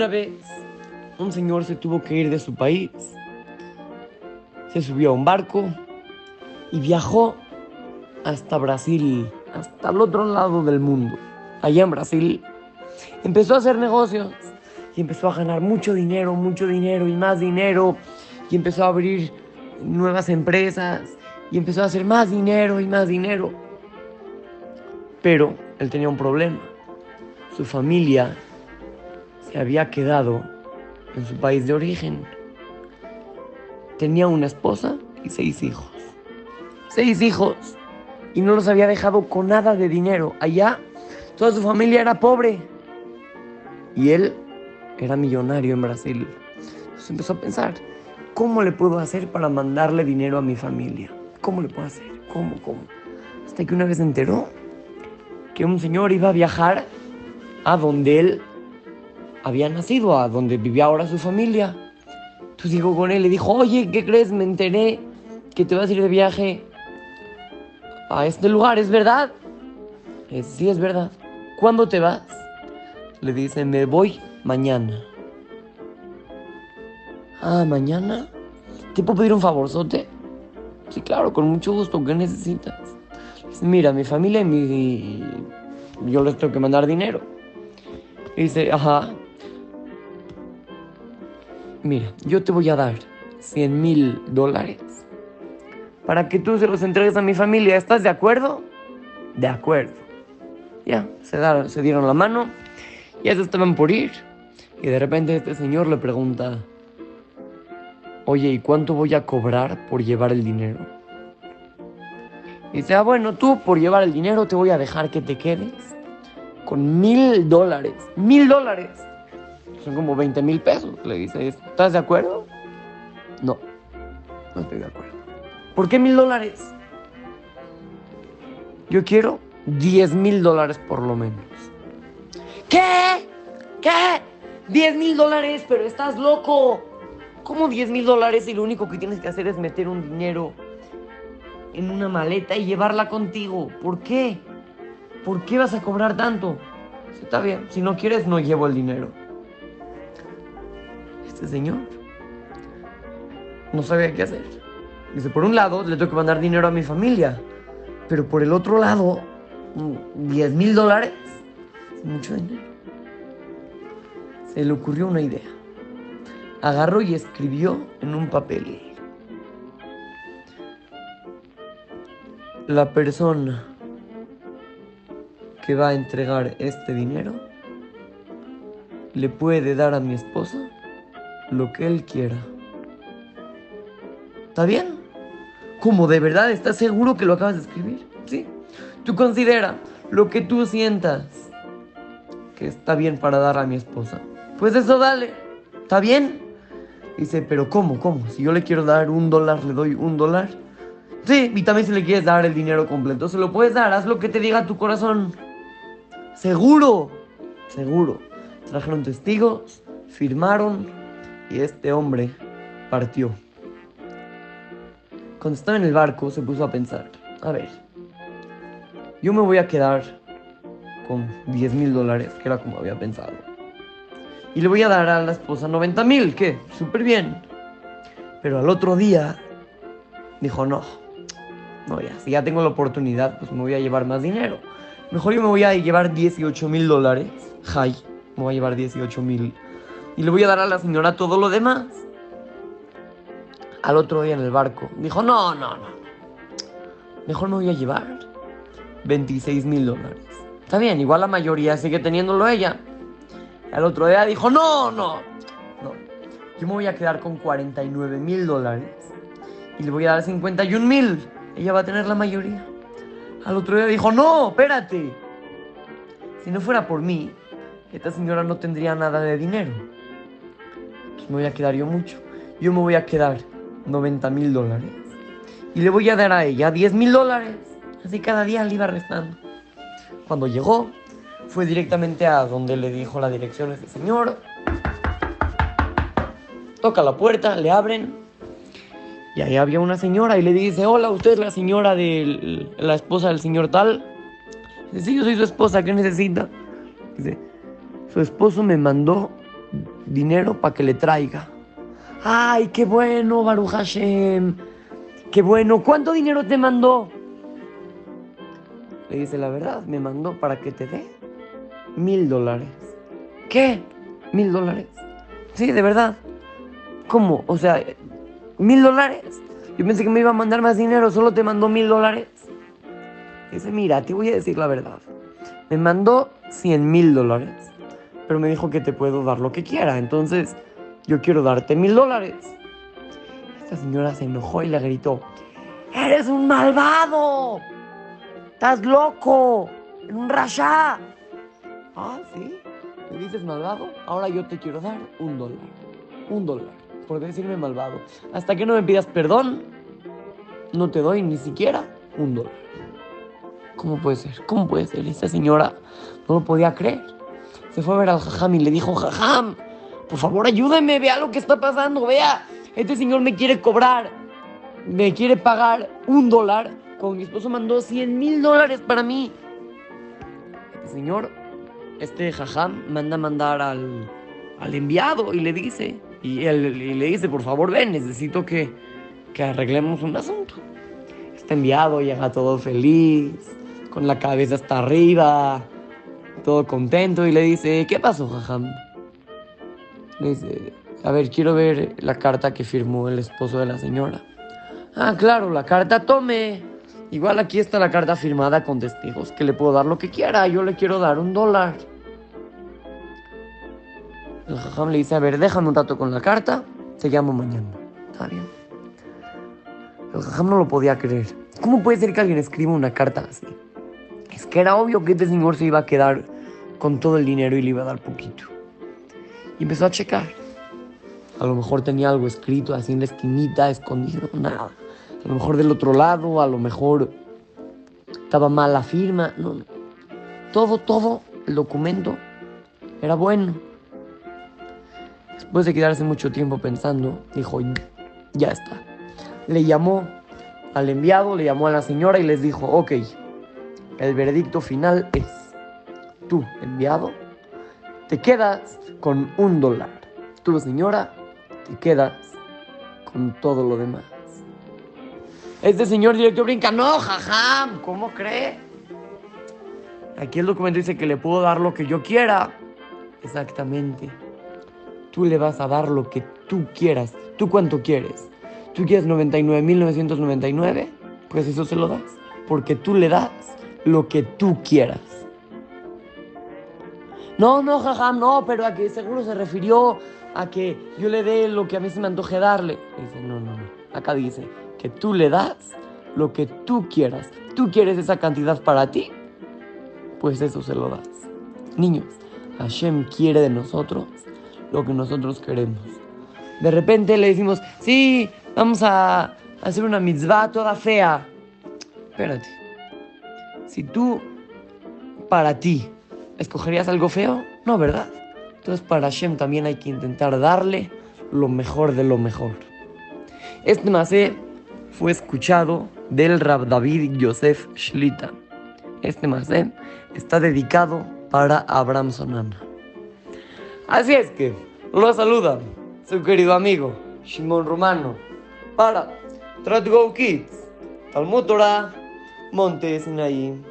Una vez, un señor se tuvo que ir de su país, se subió a un barco y viajó hasta Brasil, hasta el otro lado del mundo. Allá en Brasil, empezó a hacer negocios y empezó a ganar mucho dinero, mucho dinero y más dinero y empezó a abrir nuevas empresas y empezó a hacer más dinero y más dinero. Pero él tenía un problema. Su familia se había quedado en su país de origen. Tenía una esposa y seis hijos. Seis hijos. Y no los había dejado con nada de dinero. Allá toda su familia era pobre. Y él era millonario en Brasil. Entonces empezó a pensar, ¿cómo le puedo hacer para mandarle dinero a mi familia? ¿Cómo le puedo hacer? ¿Cómo? ¿Cómo? Hasta que una vez se enteró que un señor iba a viajar a donde él había nacido, a donde vivía ahora su familia. Entonces llegó con él y dijo, oye, ¿qué crees? Me enteré que te vas a ir de viaje a este lugar, ¿es verdad? sí, es verdad. ¿Cuándo te vas? Le dice, me voy mañana. Ah, mañana. ¿Te puedo pedir un favorzote? Sí, claro, con mucho gusto. ¿Qué necesitas? Dice, mira, mi familia y mi... Yo les tengo que mandar dinero. dice, ajá. Mira, yo te voy a dar 100 mil dólares para que tú se los entregues a mi familia. ¿Estás de acuerdo? De acuerdo. Ya, se, dieron la mano. Ya se estaban por ir. Y de repente este señor le pregunta, oye, ¿y cuánto voy a cobrar por llevar el dinero? Y dice, ah, bueno, tú por llevar el dinero te voy a dejar que te quedes con mil dólares. Mil dólares. Son como 20 mil pesos. Le dice, ¿estás de acuerdo? No, no estoy de acuerdo. ¿Por qué mil dólares? Yo quiero 10 mil dólares por lo menos. ¿Qué? ¿Qué? 10 mil dólares, pero estás loco. ¿Cómo 10 mil dólares y lo único que tienes que hacer es meter un dinero en una maleta y llevarla contigo? ¿Por qué? ¿Por qué vas a cobrar tanto? Está bien, si no quieres no llevo el dinero. Este señor no sabía qué hacer. Dice, por un lado le tengo que mandar dinero a mi familia, pero por el otro lado, 10 mil dólares es mucho dinero se le ocurrió una idea. Agarró y escribió en un papel. La persona que va a entregar este dinero le puede dar a mi esposa lo que él quiera. ¿Está bien? ¿Cómo de verdad estás seguro que lo acabas de escribir? Sí. Tú considera lo que tú sientas que está bien para dar a mi esposa. Pues eso dale, ¿está bien? Dice, pero ¿cómo? ¿Cómo? Si yo le quiero dar un dólar, le doy un dólar. Sí, y también si le quieres dar el dinero completo, se lo puedes dar, haz lo que te diga tu corazón. Seguro, seguro. Trajeron testigos, firmaron y este hombre partió. Cuando estaba en el barco se puso a pensar, a ver, yo me voy a quedar con 10 mil dólares, que era como había pensado y le voy a dar a la esposa 90 mil, ¿qué? Súper bien. Pero al otro día dijo, no, no, ya, si ya tengo la oportunidad, pues me voy a llevar más dinero. Mejor yo me voy a llevar 18 mil dólares, Jai, me voy a llevar 18 mil. Y le voy a dar a la señora todo lo demás. Al otro día en el barco, dijo, no, no, no. Mejor me voy a llevar 26 mil dólares. Está bien, igual la mayoría sigue teniéndolo ella. Al otro día dijo, no, no, no. Yo me voy a quedar con 49 mil dólares y le voy a dar 51 mil. Ella va a tener la mayoría. Al otro día dijo, no, espérate. Si no fuera por mí, esta señora no tendría nada de dinero. Pues me voy a quedar yo mucho. Yo me voy a quedar 90 mil dólares. Y le voy a dar a ella 10 mil dólares. Así cada día le iba restando. Cuando llegó, fue directamente a donde le dijo la dirección ese señor. Toca la puerta, le abren. Y ahí había una señora y le dice, hola, usted es la señora de la esposa del señor tal. Dice, sí, yo soy su esposa, ¿qué necesita? Dice, su esposo me mandó dinero para que le traiga. ¡Ay, qué bueno, Baruch Hashem! ¡Qué bueno! ¿Cuánto dinero te mandó? Le dice la verdad, me mandó para que te dé mil dólares. ¿Qué? ¿Mil dólares? Sí, de verdad. ¿Cómo? O sea, ¿mil dólares? Yo pensé que me iba a mandar más dinero, solo te mandó mil dólares. Dice, mira, te voy a decir la verdad. Me mandó cien mil dólares, pero me dijo que te puedo dar lo que quiera. Entonces, yo quiero darte mil dólares. Esta señora se enojó y le gritó, ¡Eres un malvado! ¡Estás loco! ¡En un rasha! Ah, ¿sí? ¿Me dices malvado? Ahora yo te quiero dar un dólar. Un dólar. Por decirme malvado. Hasta que no me pidas perdón, no te doy ni siquiera un dólar. ¿Cómo puede ser? ¿Cómo puede ser? Esta señora no lo podía creer. Se fue a ver al jajam y le dijo, jajam, por favor ayúdeme, vea lo que está pasando, vea. Este señor me quiere cobrar, me quiere pagar un dólar, como mi esposo mandó 100 mil dólares para mí. El señor, este jajam, manda a mandar al, al enviado y le dice, y, él, y le dice, por favor ven, necesito que, que arreglemos un asunto. Este enviado llega todo feliz, con la cabeza hasta arriba, todo contento y le dice, ¿qué pasó, jajam? Le dice, a ver, quiero ver la carta que firmó el esposo de la señora. Ah, claro, la carta tome. Igual aquí está la carta firmada con testigos, que le puedo dar lo que quiera, yo le quiero dar un dólar. El jajam le dice, a ver, déjame un rato con la carta, te llamo mañana. Está bien. El jajam no lo podía creer. ¿Cómo puede ser que alguien escriba una carta así? Es que era obvio que este señor se iba a quedar con todo el dinero y le iba a dar poquito. Y empezó a checar. A lo mejor tenía algo escrito así en la esquinita, escondido, nada. A lo mejor del otro lado, a lo mejor estaba mal la firma. No, no. Todo, todo el documento era bueno. Después de quedarse mucho tiempo pensando, dijo, ya está. Le llamó al enviado, le llamó a la señora y les dijo, ok, el veredicto final es, tú, enviado, te quedas con un dólar. Tú, señora, te quedas con todo lo demás. Este señor director brinca, no, jajam, ¿cómo cree? Aquí el documento dice que le puedo dar lo que yo quiera. Exactamente. Tú le vas a dar lo que tú quieras. ¿Tú cuánto quieres? ¿Tú quieres 99.999? Pues eso se lo das. Porque tú le das lo que tú quieras. No, no, jaja, no, pero a que seguro se refirió a que yo le dé lo que a mí se me antoje darle. Dice, no, no, no. Acá dice que tú le das lo que tú quieras. ¿Tú quieres esa cantidad para ti? Pues eso se lo das. Niños, Hashem quiere de nosotros lo que nosotros queremos. De repente le decimos, sí, vamos a hacer una mitzvah toda fea. Espérate. Si tú, para ti, escogerías algo feo, no, ¿verdad? Entonces para Hashem también hay que intentar darle lo mejor de lo mejor. Este masé fue escuchado del Rab David Yosef Shlita. Este masé está dedicado para Abraham Sonana. Así es que lo saluda su querido amigo Shimon Romano para Trat Go Kids, Talmud Torah, Monte Sinaí.